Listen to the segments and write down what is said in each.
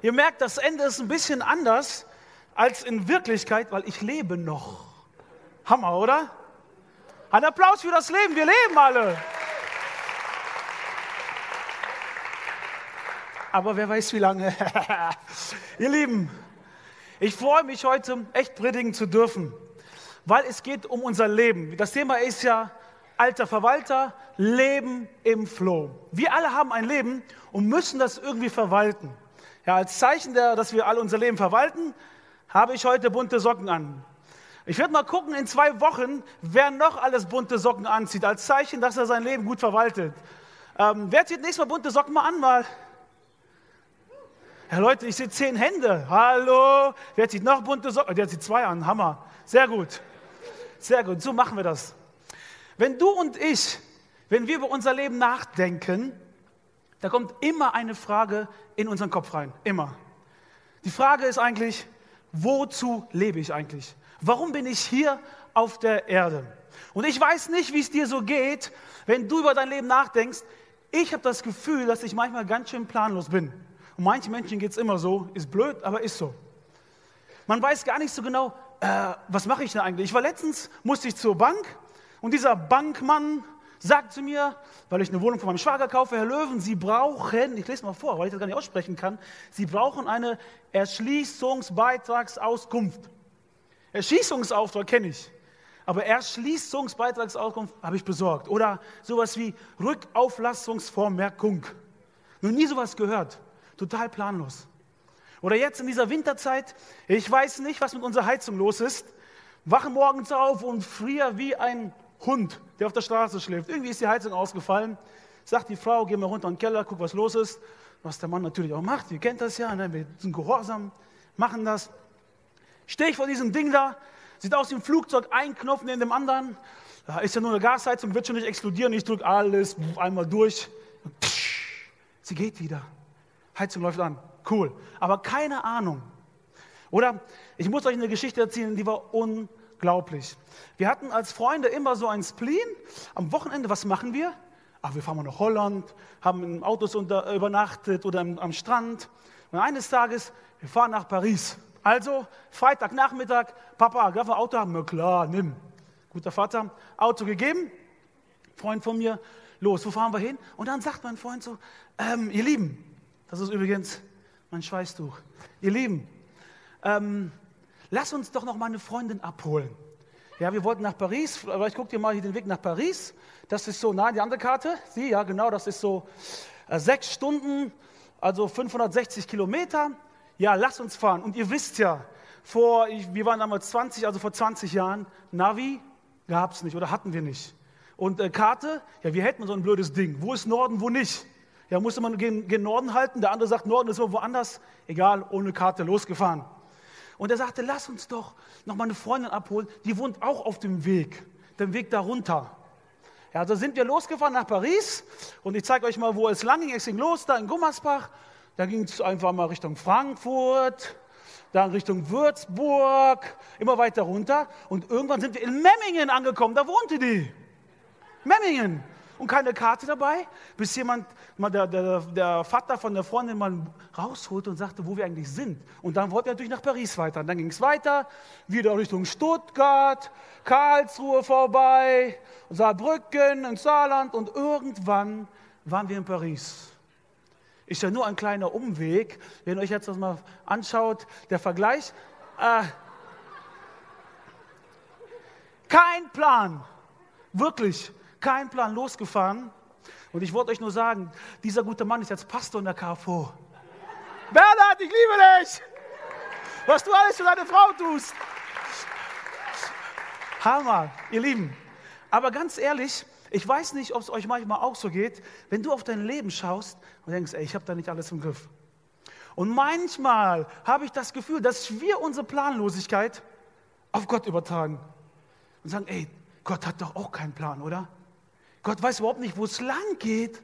Ihr merkt, das Ende ist ein bisschen anders als in Wirklichkeit, weil ich lebe noch. Hammer, oder? Ein Applaus für das Leben, wir leben alle. Aber wer weiß wie lange. Ihr Lieben, ich freue mich heute echt predigen zu dürfen, weil es geht um unser Leben. Das Thema ist ja alter Verwalter, Leben im Flow. Wir alle haben ein Leben und müssen das irgendwie verwalten. Ja, als Zeichen, der, dass wir alle unser Leben verwalten, habe ich heute bunte Socken an. Ich werde mal gucken in zwei Wochen, wer noch alles bunte Socken anzieht, als Zeichen, dass er sein Leben gut verwaltet. Ähm, wer zieht nächstes Mal bunte Socken mal an? Mal. Ja, Leute, ich sehe zehn Hände. Hallo. Wer zieht noch bunte Socken? Der zieht zwei an. Hammer. Sehr gut. Sehr gut. So machen wir das. Wenn du und ich, wenn wir über unser Leben nachdenken, da kommt immer eine Frage in unseren Kopf rein. Immer. Die Frage ist eigentlich, wozu lebe ich eigentlich? Warum bin ich hier auf der Erde? Und ich weiß nicht, wie es dir so geht, wenn du über dein Leben nachdenkst. Ich habe das Gefühl, dass ich manchmal ganz schön planlos bin. Und manchen Menschen geht es immer so, ist blöd, aber ist so. Man weiß gar nicht so genau, äh, was mache ich denn eigentlich? Ich war letztens, musste ich zur Bank und dieser Bankmann sagt zu mir, weil ich eine Wohnung von meinem Schwager kaufe, Herr Löwen, Sie brauchen, ich lese mal vor, weil ich das gar nicht aussprechen kann, Sie brauchen eine Erschließungsbeitragsauskunft. Erschießungsauftrag kenne ich. Aber Erschließungsbeitragsauskunft habe ich besorgt. Oder sowas wie Rückauflassungsvormerkung. Noch nie sowas gehört. Total planlos. Oder jetzt in dieser Winterzeit, ich weiß nicht, was mit unserer Heizung los ist. Wache morgens auf und friere wie ein Hund, der auf der Straße schläft. Irgendwie ist die Heizung ausgefallen. Sagt die Frau, geh mal runter in den Keller, guck, was los ist. Was der Mann natürlich auch macht. Ihr kennt das ja, ne? wir sind gehorsam, machen das. Stehe ich vor diesem Ding da, sieht aus wie ein Flugzeug, ein Knopf neben dem anderen. Da ist ja nur eine Gasheizung, wird schon nicht explodieren. Ich drücke alles einmal durch. Psch, sie geht wieder. Heizung läuft an. Cool. Aber keine Ahnung. Oder ich muss euch eine Geschichte erzählen, die war unglaublich. Wir hatten als Freunde immer so ein Spleen. Am Wochenende, was machen wir? Ach, wir fahren mal nach Holland, haben in Autos unter, übernachtet oder am, am Strand. Und eines Tages, wir fahren nach Paris. Also, Freitagnachmittag, Papa, darf ein Auto haben? Na klar, nimm. Guter Vater, Auto gegeben. Freund von mir, los, wo fahren wir hin? Und dann sagt mein Freund so, ähm, ihr Lieben, das ist übrigens mein Schweißtuch. Ihr Lieben, ähm, lass uns doch noch mal eine Freundin abholen. Ja, wir wollten nach Paris, aber ich gucke dir mal hier den Weg nach Paris. Das ist so, nein, die andere Karte, sie, ja genau, das ist so äh, sechs Stunden, also 560 Kilometer ja, lass uns fahren. Und ihr wisst ja, vor, wir waren damals 20, also vor 20 Jahren, Navi gab es nicht oder hatten wir nicht. Und äh, Karte, ja, wir hätten so ein blödes Ding. Wo ist Norden, wo nicht? Ja, musste man gen, gen Norden halten, der andere sagt, Norden ist irgendwo anders. Egal, ohne Karte losgefahren. Und er sagte, lass uns doch noch mal eine Freundin abholen, die wohnt auch auf dem Weg, dem Weg darunter. Ja, da sind wir losgefahren nach Paris und ich zeige euch mal, wo es lang ging. Es ging los, da in Gummersbach da ging es einfach mal Richtung Frankfurt, dann Richtung Würzburg, immer weiter runter. Und irgendwann sind wir in Memmingen angekommen, da wohnte die. Memmingen. Und keine Karte dabei, bis jemand, mal der, der, der Vater von der Freundin mal rausholte und sagte, wo wir eigentlich sind. Und dann wollten wir natürlich nach Paris weiter. Und dann ging es weiter, wieder Richtung Stuttgart, Karlsruhe vorbei, Saarbrücken, ins Saarland. Und irgendwann waren wir in Paris. Ist ja nur ein kleiner Umweg. Wenn ihr euch jetzt das mal anschaut, der Vergleich. Äh, kein Plan. Wirklich, kein Plan losgefahren. Und ich wollte euch nur sagen, dieser gute Mann ist jetzt Pastor in der KFO. Bernhard, ich liebe dich! Was du alles für deine Frau tust. Hammer, ihr Lieben. Aber ganz ehrlich, ich weiß nicht, ob es euch manchmal auch so geht, wenn du auf dein Leben schaust und denkst, ey, ich habe da nicht alles im Griff. Und manchmal habe ich das Gefühl, dass wir unsere Planlosigkeit auf Gott übertragen und sagen, ey, Gott hat doch auch keinen Plan, oder? Gott weiß überhaupt nicht, wo es lang geht.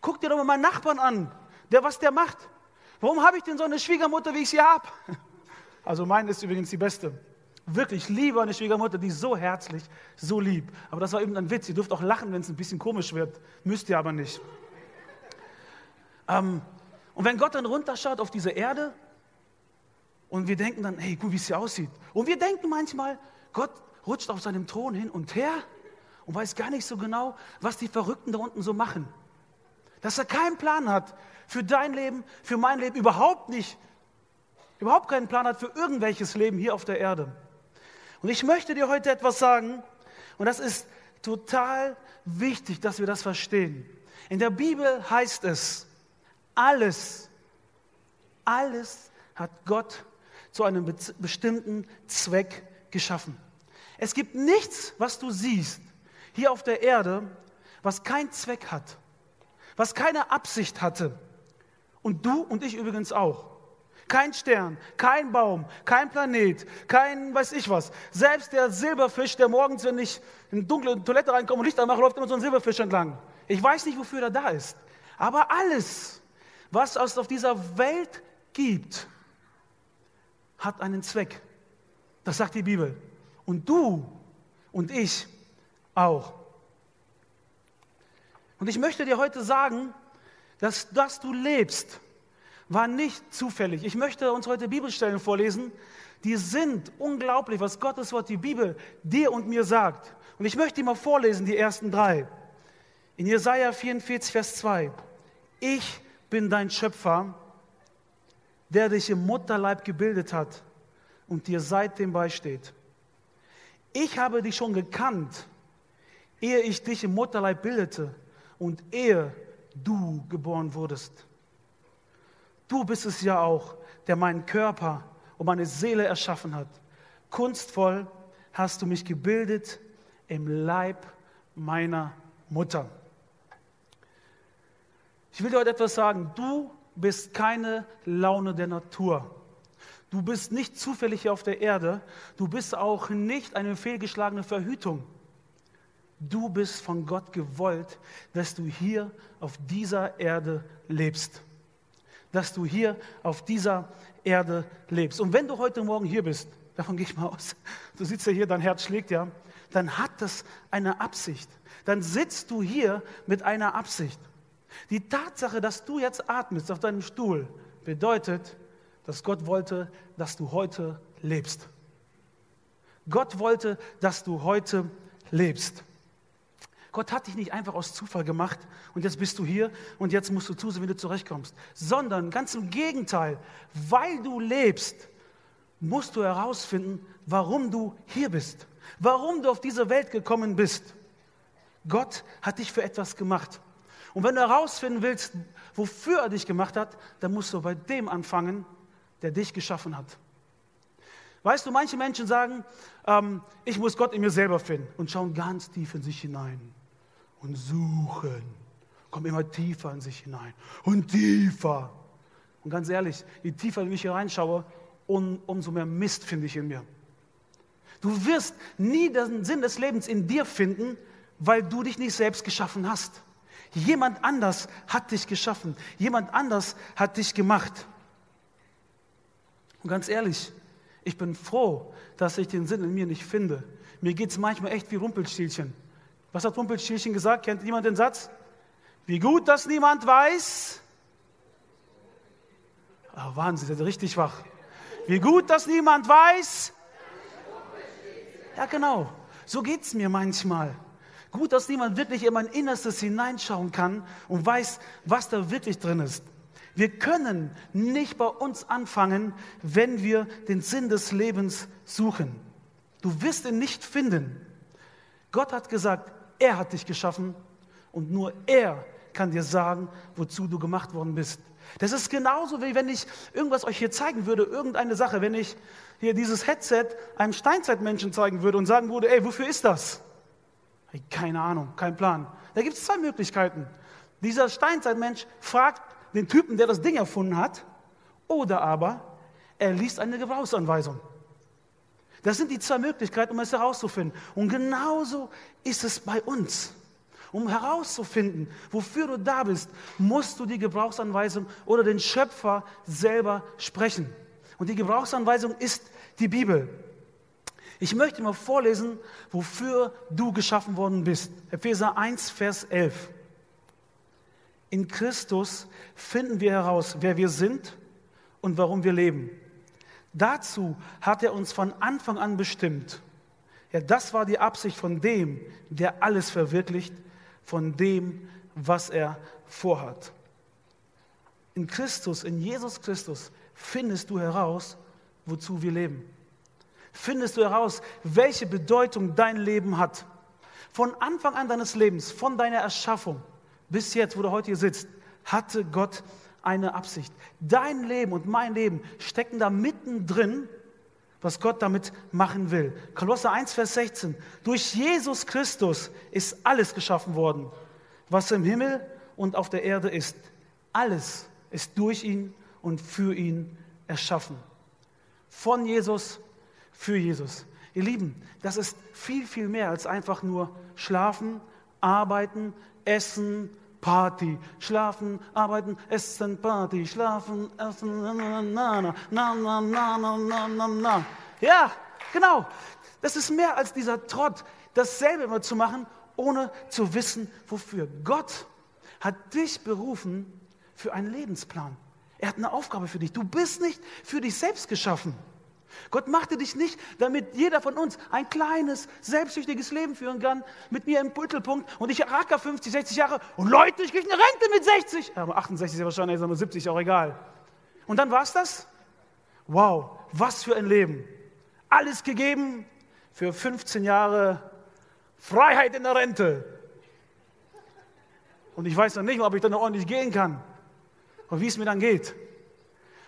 Guck dir doch mal meinen Nachbarn an, der was der macht. Warum habe ich denn so eine Schwiegermutter, wie ich sie habe? Also meine ist übrigens die beste. Wirklich, ich liebe eine Schwiegermutter, die ist so herzlich, so lieb. Aber das war eben ein Witz. Ihr dürft auch lachen, wenn es ein bisschen komisch wird. Müsst ihr aber nicht. Ähm, Und wenn Gott dann runterschaut auf diese Erde und wir denken dann, hey, guck, wie es hier aussieht. Und wir denken manchmal, Gott rutscht auf seinem Thron hin und her und weiß gar nicht so genau, was die Verrückten da unten so machen. Dass er keinen Plan hat für dein Leben, für mein Leben, überhaupt nicht. Überhaupt keinen Plan hat für irgendwelches Leben hier auf der Erde. Und ich möchte dir heute etwas sagen, und das ist total wichtig, dass wir das verstehen. In der Bibel heißt es, alles, alles hat Gott zu einem bestimmten Zweck geschaffen. Es gibt nichts, was du siehst hier auf der Erde, was keinen Zweck hat, was keine Absicht hatte. Und du und ich übrigens auch. Kein Stern, kein Baum, kein Planet, kein weiß ich was. Selbst der Silberfisch, der morgens, wenn ich in dunkle Toilette reinkomme und Licht anmache, läuft immer so ein Silberfisch entlang. Ich weiß nicht, wofür er da ist. Aber alles, was es auf dieser Welt gibt, hat einen Zweck. Das sagt die Bibel. Und du und ich auch. Und ich möchte dir heute sagen, dass das du lebst, war nicht zufällig. Ich möchte uns heute Bibelstellen vorlesen, die sind unglaublich, was Gottes Wort, die Bibel, dir und mir sagt. Und ich möchte die mal vorlesen, die ersten drei. In Jesaja 44, Vers 2. Ich bin dein Schöpfer, der dich im Mutterleib gebildet hat und dir seitdem beisteht. Ich habe dich schon gekannt, ehe ich dich im Mutterleib bildete und ehe du geboren wurdest. Du bist es ja auch, der meinen Körper und meine Seele erschaffen hat. Kunstvoll hast du mich gebildet im Leib meiner Mutter. Ich will dir heute etwas sagen. Du bist keine Laune der Natur. Du bist nicht zufällig hier auf der Erde. Du bist auch nicht eine fehlgeschlagene Verhütung. Du bist von Gott gewollt, dass du hier auf dieser Erde lebst. Dass du hier auf dieser Erde lebst. Und wenn du heute Morgen hier bist, davon gehe ich mal aus, du sitzt ja hier, dein Herz schlägt ja, dann hat das eine Absicht. Dann sitzt du hier mit einer Absicht. Die Tatsache, dass du jetzt atmest auf deinem Stuhl, bedeutet, dass Gott wollte, dass du heute lebst. Gott wollte, dass du heute lebst. Gott hat dich nicht einfach aus Zufall gemacht und jetzt bist du hier und jetzt musst du zusehen, wie du zurechtkommst, sondern ganz im Gegenteil, weil du lebst, musst du herausfinden, warum du hier bist, warum du auf diese Welt gekommen bist. Gott hat dich für etwas gemacht. Und wenn du herausfinden willst, wofür er dich gemacht hat, dann musst du bei dem anfangen, der dich geschaffen hat. Weißt du, manche Menschen sagen, ähm, ich muss Gott in mir selber finden und schauen ganz tief in sich hinein und suchen, kommen immer tiefer in sich hinein und tiefer. Und ganz ehrlich, je tiefer ich hier reinschaue, um, umso mehr Mist finde ich in mir. Du wirst nie den Sinn des Lebens in dir finden, weil du dich nicht selbst geschaffen hast. Jemand anders hat dich geschaffen. Jemand anders hat dich gemacht. Und ganz ehrlich, ich bin froh, dass ich den Sinn in mir nicht finde. Mir geht es manchmal echt wie Rumpelstilchen. Was hat Rumpelstilchen gesagt? Kennt jemand den Satz? Wie gut, dass niemand weiß. Oh, Wahnsinn, seid ihr richtig wach. Wie gut, dass niemand weiß. Ja, genau. So geht es mir manchmal. Gut, dass niemand wirklich in mein Innerstes hineinschauen kann und weiß, was da wirklich drin ist. Wir können nicht bei uns anfangen, wenn wir den Sinn des Lebens suchen. Du wirst ihn nicht finden. Gott hat gesagt, er hat dich geschaffen und nur er kann dir sagen, wozu du gemacht worden bist. Das ist genauso, wie wenn ich irgendwas euch hier zeigen würde, irgendeine Sache, wenn ich hier dieses Headset einem Steinzeitmenschen zeigen würde und sagen würde, ey, wofür ist das? Keine Ahnung, kein Plan. Da gibt es zwei Möglichkeiten. Dieser Steinzeitmensch fragt den Typen, der das Ding erfunden hat, oder aber er liest eine Gebrauchsanweisung. Das sind die zwei Möglichkeiten, um es herauszufinden. Und genauso ist es bei uns. Um herauszufinden, wofür du da bist, musst du die Gebrauchsanweisung oder den Schöpfer selber sprechen. Und die Gebrauchsanweisung ist die Bibel. Ich möchte mal vorlesen, wofür du geschaffen worden bist. Epheser 1, Vers 11. In Christus finden wir heraus, wer wir sind und warum wir leben. Dazu hat er uns von Anfang an bestimmt. Ja, das war die Absicht von dem, der alles verwirklicht, von dem, was er vorhat. In Christus, in Jesus Christus, findest du heraus, wozu wir leben. Findest du heraus, welche Bedeutung dein Leben hat. Von Anfang an deines Lebens, von deiner Erschaffung bis jetzt, wo du heute hier sitzt, hatte Gott eine Absicht. Dein Leben und mein Leben stecken da mittendrin, was Gott damit machen will. Kolosser 1, Vers 16. Durch Jesus Christus ist alles geschaffen worden, was im Himmel und auf der Erde ist. Alles ist durch ihn und für ihn erschaffen. Von Jesus, für Jesus. Ihr Lieben, das ist viel, viel mehr als einfach nur schlafen, arbeiten, essen, Party, schlafen, arbeiten, essen, Party, schlafen, essen, na, na, na, na, na, na, na, na, na. Ja, genau. Das ist mehr als dieser Trott, dasselbe immer zu machen, ohne zu wissen, wofür. Gott hat dich berufen für einen Lebensplan. Er hat eine Aufgabe für dich. Du bist nicht für dich selbst geschaffen. Gott machte dich nicht, damit jeder von uns ein kleines, selbstsüchtiges Leben führen kann, mit mir im Mittelpunkt und ich racker 50, 60 Jahre und Leute, ich kriege eine Rente mit 60. Aber 68 ist ja wahrscheinlich, aber 70 auch egal. Und dann war es das? Wow, was für ein Leben. Alles gegeben für 15 Jahre Freiheit in der Rente. Und ich weiß noch nicht, ob ich dann noch ordentlich gehen kann und wie es mir dann geht.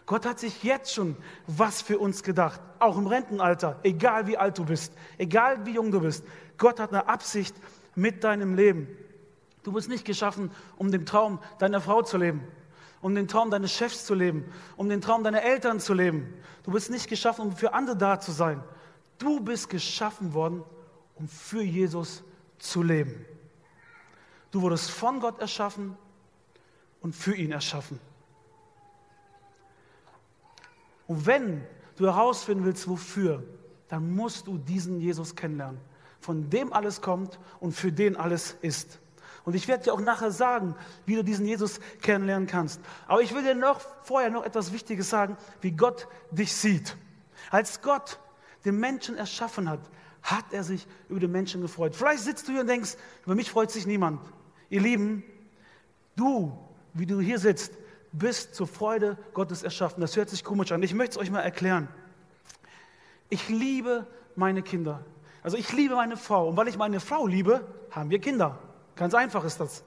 Gott hat sich jetzt schon was für uns gedacht, auch im Rentenalter, egal wie alt du bist, egal wie jung du bist. Gott hat eine Absicht mit deinem Leben. Du bist nicht geschaffen, um den Traum deiner Frau zu leben, um den Traum deines Chefs zu leben, um den Traum deiner Eltern zu leben. Du bist nicht geschaffen, um für andere da zu sein. Du bist geschaffen worden, um für Jesus zu leben. Du wurdest von Gott erschaffen und für ihn erschaffen. Und wenn du herausfinden willst, wofür, dann musst du diesen Jesus kennenlernen, von dem alles kommt und für den alles ist. Und ich werde dir auch nachher sagen, wie du diesen Jesus kennenlernen kannst. Aber ich will dir noch vorher noch etwas Wichtiges sagen, wie Gott dich sieht. Als Gott den Menschen erschaffen hat, hat er sich über den Menschen gefreut. Vielleicht sitzt du hier und denkst, über mich freut sich niemand. Ihr Lieben, du, wie du hier sitzt, bist zur Freude Gottes erschaffen. Das hört sich komisch an. Ich möchte es euch mal erklären. Ich liebe meine Kinder. Also ich liebe meine Frau. Und weil ich meine Frau liebe, haben wir Kinder. Ganz einfach ist das.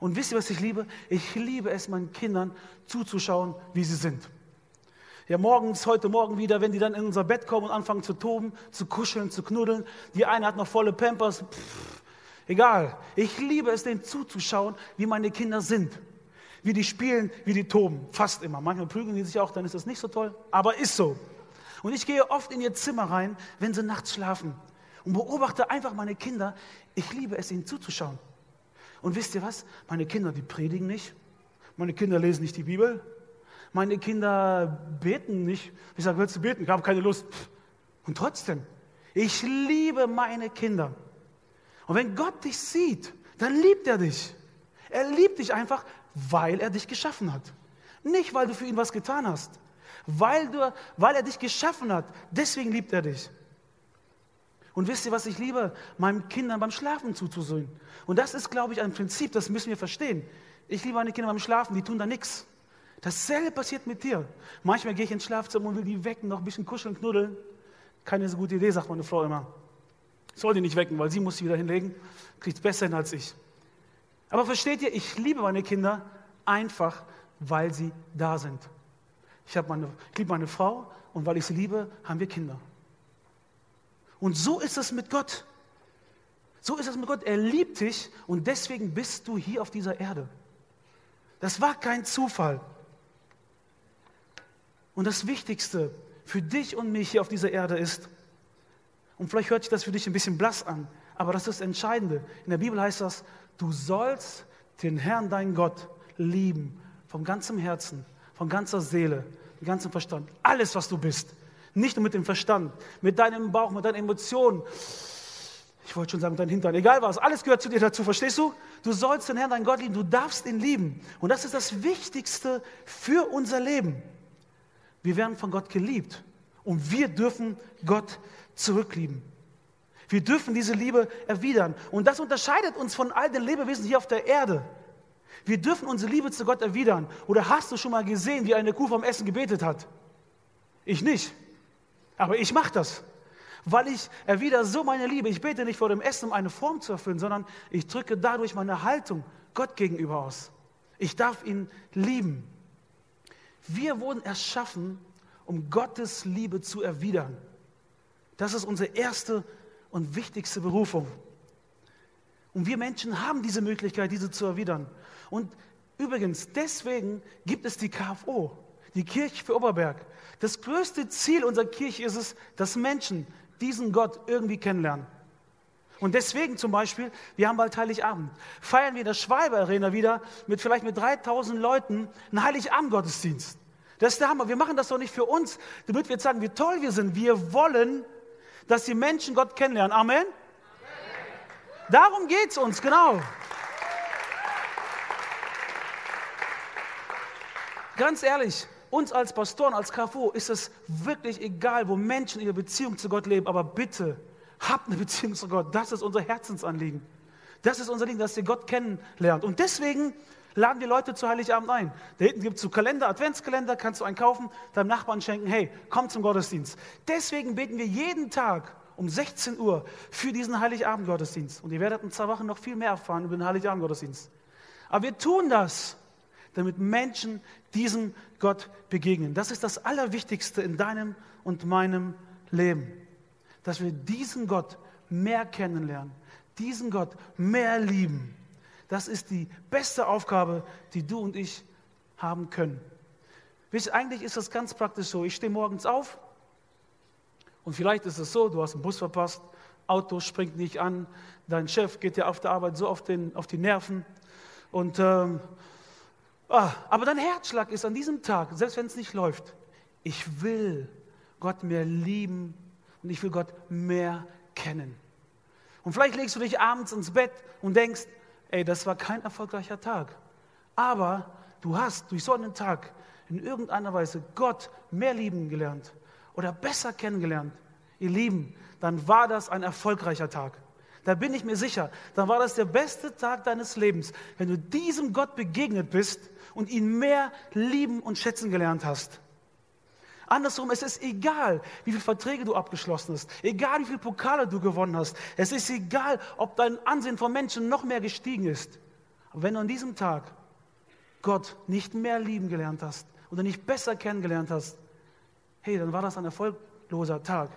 Und wisst ihr, was ich liebe? Ich liebe es, meinen Kindern zuzuschauen, wie sie sind. Ja, morgens, heute Morgen wieder, wenn die dann in unser Bett kommen und anfangen zu toben, zu kuscheln, zu knuddeln. Die eine hat noch volle Pampers. Pff, egal. Ich liebe es, denen zuzuschauen, wie meine Kinder sind wie die spielen, wie die toben. Fast immer. Manchmal prügeln die sich auch, dann ist das nicht so toll. Aber ist so. Und ich gehe oft in ihr Zimmer rein, wenn sie nachts schlafen und beobachte einfach meine Kinder. Ich liebe es, ihnen zuzuschauen. Und wisst ihr was? Meine Kinder, die predigen nicht. Meine Kinder lesen nicht die Bibel. Meine Kinder beten nicht. Ich sage, willst du beten? Ich habe keine Lust. Und trotzdem, ich liebe meine Kinder. Und wenn Gott dich sieht, dann liebt er dich. Er liebt dich einfach, weil er dich geschaffen hat. Nicht, weil du für ihn was getan hast. Weil, du, weil er dich geschaffen hat. Deswegen liebt er dich. Und wisst ihr, was ich liebe? Meinen Kindern beim Schlafen zuzusehen. Und das ist, glaube ich, ein Prinzip, das müssen wir verstehen. Ich liebe meine Kinder beim Schlafen, die tun da nichts. Dasselbe passiert mit dir. Manchmal gehe ich ins Schlafzimmer und will die wecken, noch ein bisschen kuscheln, knuddeln. Keine so gute Idee, sagt meine Frau immer. soll die nicht wecken, weil sie muss sie wieder hinlegen. Kriegt es besser hin als ich. Aber versteht ihr, ich liebe meine Kinder einfach, weil sie da sind. Ich, ich liebe meine Frau und weil ich sie liebe, haben wir Kinder. Und so ist es mit Gott. So ist es mit Gott. Er liebt dich und deswegen bist du hier auf dieser Erde. Das war kein Zufall. Und das Wichtigste für dich und mich hier auf dieser Erde ist, und vielleicht hört sich das für dich ein bisschen blass an, aber das ist das Entscheidende. In der Bibel heißt das, Du sollst den Herrn, dein Gott, lieben. Von ganzem Herzen, von ganzer Seele, mit ganzem Verstand. Alles, was du bist. Nicht nur mit dem Verstand, mit deinem Bauch, mit deinen Emotionen. Ich wollte schon sagen, dein Hintern, egal was, alles gehört zu dir dazu, verstehst du? Du sollst den Herrn, dein Gott lieben, du darfst ihn lieben. Und das ist das Wichtigste für unser Leben. Wir werden von Gott geliebt und wir dürfen Gott zurücklieben. Wir dürfen diese Liebe erwidern. Und das unterscheidet uns von all den Lebewesen hier auf der Erde. Wir dürfen unsere Liebe zu Gott erwidern. Oder hast du schon mal gesehen, wie eine Kuh vom Essen gebetet hat? Ich nicht. Aber ich mache das. Weil ich erwidere so meine Liebe. Ich bete nicht vor dem Essen, um eine Form zu erfüllen, sondern ich drücke dadurch meine Haltung Gott gegenüber aus. Ich darf ihn lieben. Wir wurden erschaffen, um Gottes Liebe zu erwidern. Das ist unsere erste und wichtigste Berufung. Und wir Menschen haben diese Möglichkeit, diese zu erwidern. Und übrigens, deswegen gibt es die KFO, die Kirche für Oberberg. Das größte Ziel unserer Kirche ist es, dass Menschen diesen Gott irgendwie kennenlernen. Und deswegen zum Beispiel, wir haben bald Heiligabend, feiern wir in der Schwalbe Arena wieder mit vielleicht mit 3000 Leuten einen Heiligabend-Gottesdienst. Das ist der Hammer. Wir machen das doch nicht für uns, damit wir jetzt sagen, wie toll wir sind. Wir wollen, dass die Menschen Gott kennenlernen. Amen. Darum geht es uns, genau. Ganz ehrlich, uns als Pastoren, als KFO ist es wirklich egal, wo Menschen ihre Beziehung zu Gott leben, aber bitte habt eine Beziehung zu Gott. Das ist unser Herzensanliegen. Das ist unser Ding, dass ihr Gott kennenlernt. Und deswegen laden wir Leute zu Heiligabend ein. Da hinten gibt es so Kalender, Adventskalender, kannst du einen kaufen, deinem Nachbarn schenken, hey, komm zum Gottesdienst. Deswegen beten wir jeden Tag um 16 Uhr für diesen Heiligabend-Gottesdienst. Und ihr werdet in zwei Wochen noch viel mehr erfahren über den Heiligabend-Gottesdienst. Aber wir tun das, damit Menschen diesem Gott begegnen. Das ist das Allerwichtigste in deinem und meinem Leben. Dass wir diesen Gott mehr kennenlernen, diesen Gott mehr lieben. Das ist die beste Aufgabe, die du und ich haben können. Wisst, eigentlich ist das ganz praktisch so. Ich stehe morgens auf und vielleicht ist es so, du hast einen Bus verpasst, Auto springt nicht an, dein Chef geht dir auf der Arbeit so auf, den, auf die Nerven und ähm, Ah, aber dein Herzschlag ist an diesem Tag, selbst wenn es nicht läuft, ich will Gott mehr lieben und ich will Gott mehr kennen. Und vielleicht legst du dich abends ins Bett und denkst, ey, das war kein erfolgreicher Tag. Aber du hast durch so einen Tag in irgendeiner Weise Gott mehr lieben gelernt oder besser kennengelernt. Ihr Lieben, dann war das ein erfolgreicher Tag. Da bin ich mir sicher, dann war das der beste Tag deines Lebens, wenn du diesem Gott begegnet bist und ihn mehr lieben und schätzen gelernt hast. Andersrum, es ist egal, wie viele Verträge du abgeschlossen hast, egal wie viele Pokale du gewonnen hast, es ist egal, ob dein Ansehen von Menschen noch mehr gestiegen ist. Aber wenn du an diesem Tag Gott nicht mehr lieben gelernt hast oder nicht besser kennengelernt hast, hey, dann war das ein erfolgloser Tag.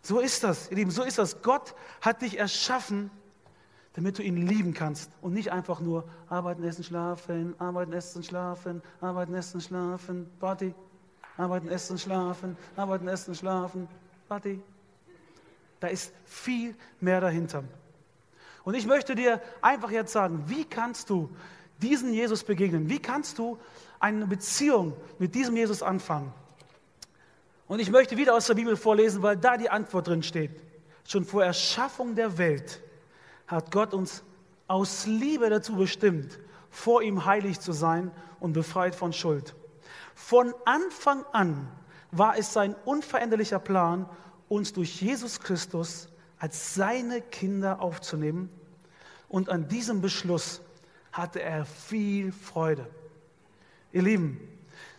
So ist das, ihr Lieben, so ist das. Gott hat dich erschaffen, damit du ihn lieben kannst und nicht einfach nur arbeiten, essen, schlafen, arbeiten, essen, schlafen, arbeiten, essen, schlafen, Party, arbeiten, essen, schlafen, arbeiten, essen, schlafen, Party. Da ist viel mehr dahinter. Und ich möchte dir einfach jetzt sagen, wie kannst du diesen Jesus begegnen? Wie kannst du eine Beziehung mit diesem Jesus anfangen? Und ich möchte wieder aus der Bibel vorlesen, weil da die Antwort drin steht. Schon vor Erschaffung der Welt hat Gott uns aus Liebe dazu bestimmt, vor ihm heilig zu sein und befreit von Schuld. Von Anfang an war es sein unveränderlicher Plan, uns durch Jesus Christus als seine Kinder aufzunehmen. Und an diesem Beschluss hatte er viel Freude. Ihr Lieben,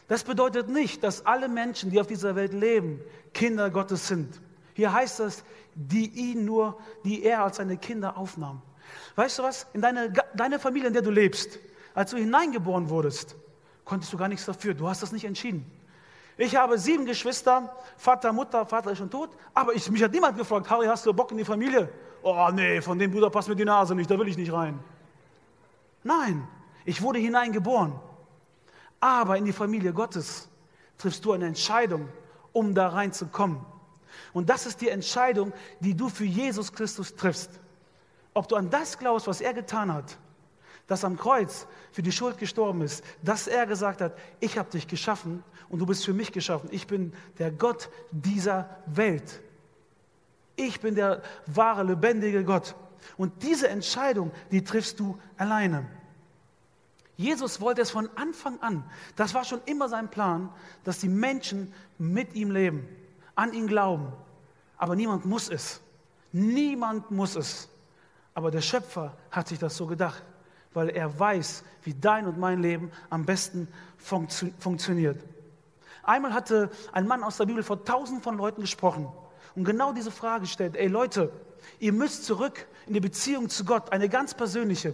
das bedeutet nicht, dass alle Menschen, die auf dieser Welt leben, Kinder Gottes sind. Hier heißt es, die ihn nur, die er als seine Kinder aufnahm. Weißt du was? In deine, deine Familie, in der du lebst, als du hineingeboren wurdest, konntest du gar nichts dafür. Du hast das nicht entschieden. Ich habe sieben Geschwister, Vater, Mutter, Vater ist schon tot, aber ich, mich hat niemand gefragt, Harry, hast du Bock in die Familie? Oh nee, von dem Bruder passt mir die Nase nicht, da will ich nicht rein. Nein, ich wurde hineingeboren. Aber in die Familie Gottes triffst du eine Entscheidung, um da reinzukommen. Und das ist die Entscheidung, die du für Jesus Christus triffst. Ob du an das glaubst, was er getan hat, dass am Kreuz für die Schuld gestorben ist, dass er gesagt hat, ich habe dich geschaffen und du bist für mich geschaffen. Ich bin der Gott dieser Welt. Ich bin der wahre, lebendige Gott. Und diese Entscheidung, die triffst du alleine. Jesus wollte es von Anfang an, das war schon immer sein Plan, dass die Menschen mit ihm leben, an ihn glauben. Aber niemand muss es. Niemand muss es. Aber der Schöpfer hat sich das so gedacht, weil er weiß, wie dein und mein Leben am besten funktio funktioniert. Einmal hatte ein Mann aus der Bibel vor tausenden von Leuten gesprochen und genau diese Frage gestellt, ey Leute, ihr müsst zurück in die Beziehung zu Gott, eine ganz persönliche.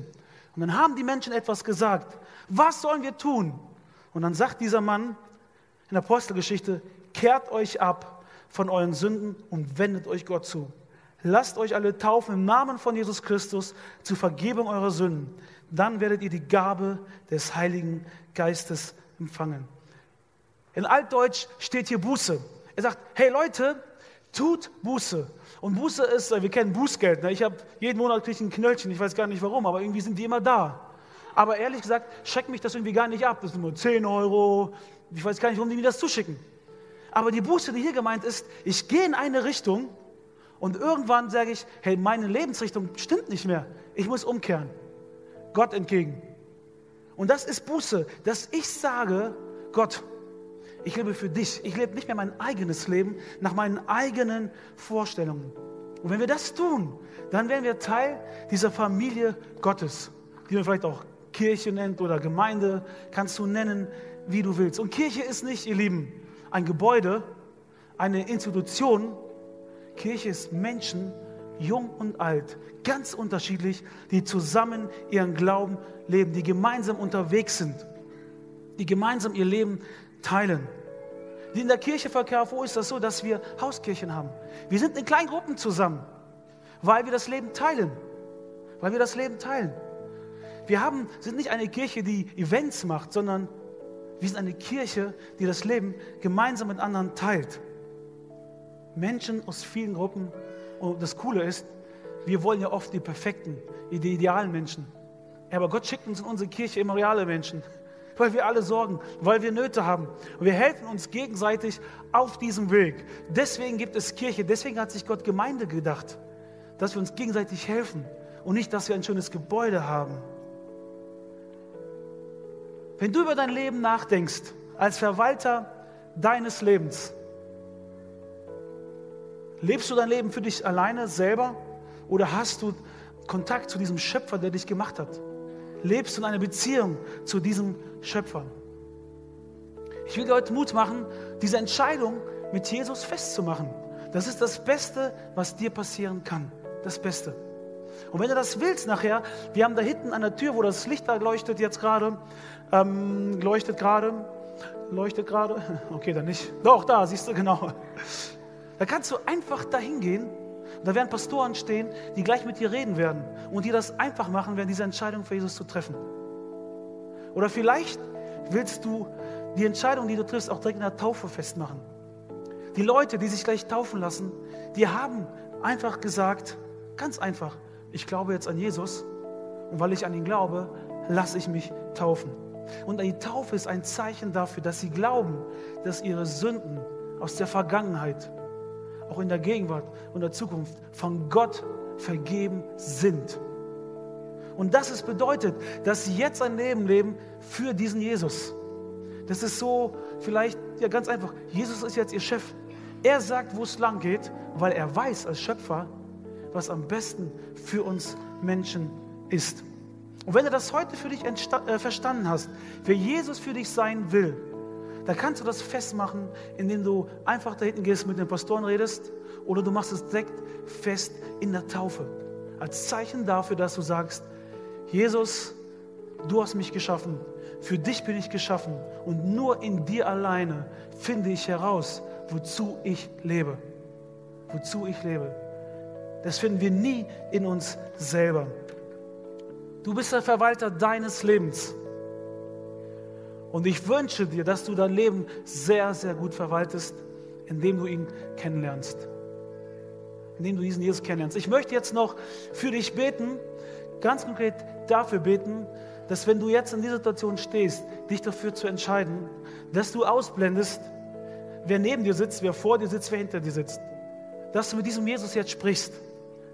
Und dann haben die Menschen etwas gesagt. Was sollen wir tun? Und dann sagt dieser Mann in der Apostelgeschichte, kehrt euch ab von euren Sünden und wendet euch Gott zu. Lasst euch alle taufen im Namen von Jesus Christus zur Vergebung eurer Sünden. Dann werdet ihr die Gabe des Heiligen Geistes empfangen. In Altdeutsch steht hier Buße. Er sagt, hey Leute, tut Buße. Und Buße ist, wir kennen Bußgeld. Ne? Ich habe jeden Monat ein Knöllchen, ich weiß gar nicht warum, aber irgendwie sind die immer da. Aber ehrlich gesagt, schreckt mich das irgendwie gar nicht ab. Das sind nur 10 Euro. Ich weiß gar nicht, warum die mir das zuschicken. Aber die Buße, die hier gemeint ist, ich gehe in eine Richtung und irgendwann sage ich, hey, meine Lebensrichtung stimmt nicht mehr. Ich muss umkehren. Gott entgegen. Und das ist Buße, dass ich sage, Gott, ich lebe für dich. Ich lebe nicht mehr mein eigenes Leben nach meinen eigenen Vorstellungen. Und wenn wir das tun, dann werden wir Teil dieser Familie Gottes, die man vielleicht auch Kirche nennt oder Gemeinde, kannst du nennen, wie du willst. Und Kirche ist nicht, ihr Lieben, ein Gebäude, eine Institution. Kirche ist Menschen, jung und alt, ganz unterschiedlich, die zusammen ihren Glauben leben, die gemeinsam unterwegs sind, die gemeinsam ihr Leben teilen. In der Kirche von KFO ist das so, dass wir Hauskirchen haben. Wir sind in kleinen Gruppen zusammen, weil wir das Leben teilen. Weil wir das Leben teilen. Wir haben, sind nicht eine Kirche, die Events macht, sondern wir sind eine Kirche, die das Leben gemeinsam mit anderen teilt. Menschen aus vielen Gruppen. Und das Coole ist, wir wollen ja oft die perfekten, die idealen Menschen. Aber Gott schickt uns in unsere Kirche immer reale Menschen weil wir alle Sorgen, weil wir Nöte haben. Und wir helfen uns gegenseitig auf diesem Weg. Deswegen gibt es Kirche, deswegen hat sich Gott Gemeinde gedacht, dass wir uns gegenseitig helfen und nicht, dass wir ein schönes Gebäude haben. Wenn du über dein Leben nachdenkst, als Verwalter deines Lebens, lebst du dein Leben für dich alleine selber oder hast du Kontakt zu diesem Schöpfer, der dich gemacht hat? lebst du in einer Beziehung zu diesem Schöpfer. Ich will dir heute Mut machen, diese Entscheidung mit Jesus festzumachen. Das ist das Beste, was dir passieren kann. Das Beste. Und wenn du das willst nachher, wir haben da hinten an der Tür, wo das Licht da leuchtet jetzt gerade, ähm, leuchtet gerade, leuchtet gerade, okay, dann nicht. Doch, da, siehst du genau. Da kannst du einfach dahin gehen da werden Pastoren stehen, die gleich mit dir reden werden und dir das einfach machen werden, diese Entscheidung für Jesus zu treffen. Oder vielleicht willst du die Entscheidung, die du triffst, auch direkt in der Taufe festmachen. Die Leute, die sich gleich taufen lassen, die haben einfach gesagt, ganz einfach, ich glaube jetzt an Jesus und weil ich an ihn glaube, lasse ich mich taufen. Und die Taufe ist ein Zeichen dafür, dass sie glauben, dass ihre Sünden aus der Vergangenheit auch in der Gegenwart und der Zukunft von Gott vergeben sind. Und das ist bedeutet, dass sie jetzt ein Leben leben für diesen Jesus. Das ist so vielleicht ja ganz einfach. Jesus ist jetzt ihr Chef. Er sagt, wo es lang geht, weil er weiß als Schöpfer, was am besten für uns Menschen ist. Und wenn du das heute für dich äh, verstanden hast, wer Jesus für dich sein will, da kannst du das festmachen, indem du einfach da hinten gehst, mit den Pastoren redest oder du machst es direkt fest in der Taufe. Als Zeichen dafür, dass du sagst, Jesus, du hast mich geschaffen, für dich bin ich geschaffen und nur in dir alleine finde ich heraus, wozu ich lebe. Wozu ich lebe. Das finden wir nie in uns selber. Du bist der Verwalter deines Lebens. Und ich wünsche dir, dass du dein Leben sehr, sehr gut verwaltest, indem du ihn kennenlernst. Indem du diesen Jesus kennenlernst. Ich möchte jetzt noch für dich beten, ganz konkret dafür beten, dass wenn du jetzt in dieser Situation stehst, dich dafür zu entscheiden, dass du ausblendest, wer neben dir sitzt, wer vor dir sitzt, wer hinter dir sitzt. dass du mit diesem Jesus jetzt sprichst.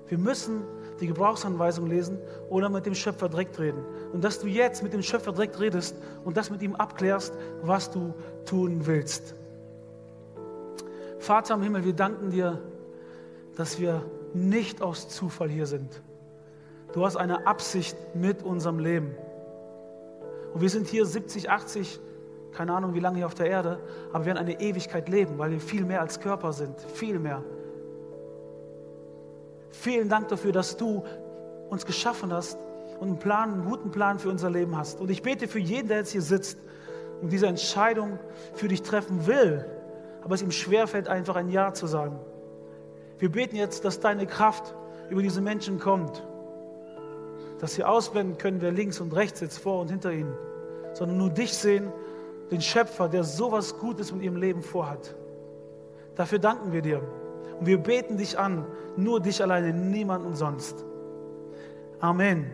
Wir müssen die Gebrauchsanweisung lesen oder mit dem Schöpfer direkt reden. Und dass du jetzt mit dem Schöpfer direkt redest und das mit ihm abklärst, was du tun willst. Vater im Himmel, wir danken dir, dass wir nicht aus Zufall hier sind. Du hast eine Absicht mit unserem Leben. Und wir sind hier 70, 80, keine Ahnung wie lange hier auf der Erde, aber wir werden eine Ewigkeit leben, weil wir viel mehr als Körper sind, viel mehr. Vielen Dank dafür, dass du uns geschaffen hast und einen Plan, einen guten Plan für unser Leben hast. Und ich bete für jeden, der jetzt hier sitzt und diese Entscheidung für dich treffen will, aber es ihm schwerfällt, einfach ein Ja zu sagen. Wir beten jetzt, dass deine Kraft über diese Menschen kommt, dass sie ausblenden können, wer links und rechts sitzt, vor und hinter ihnen, sondern nur dich sehen, den Schöpfer, der sowas Gutes mit ihrem Leben vorhat. Dafür danken wir dir. Und wir beten dich an, nur dich alleine, niemanden sonst. Amen.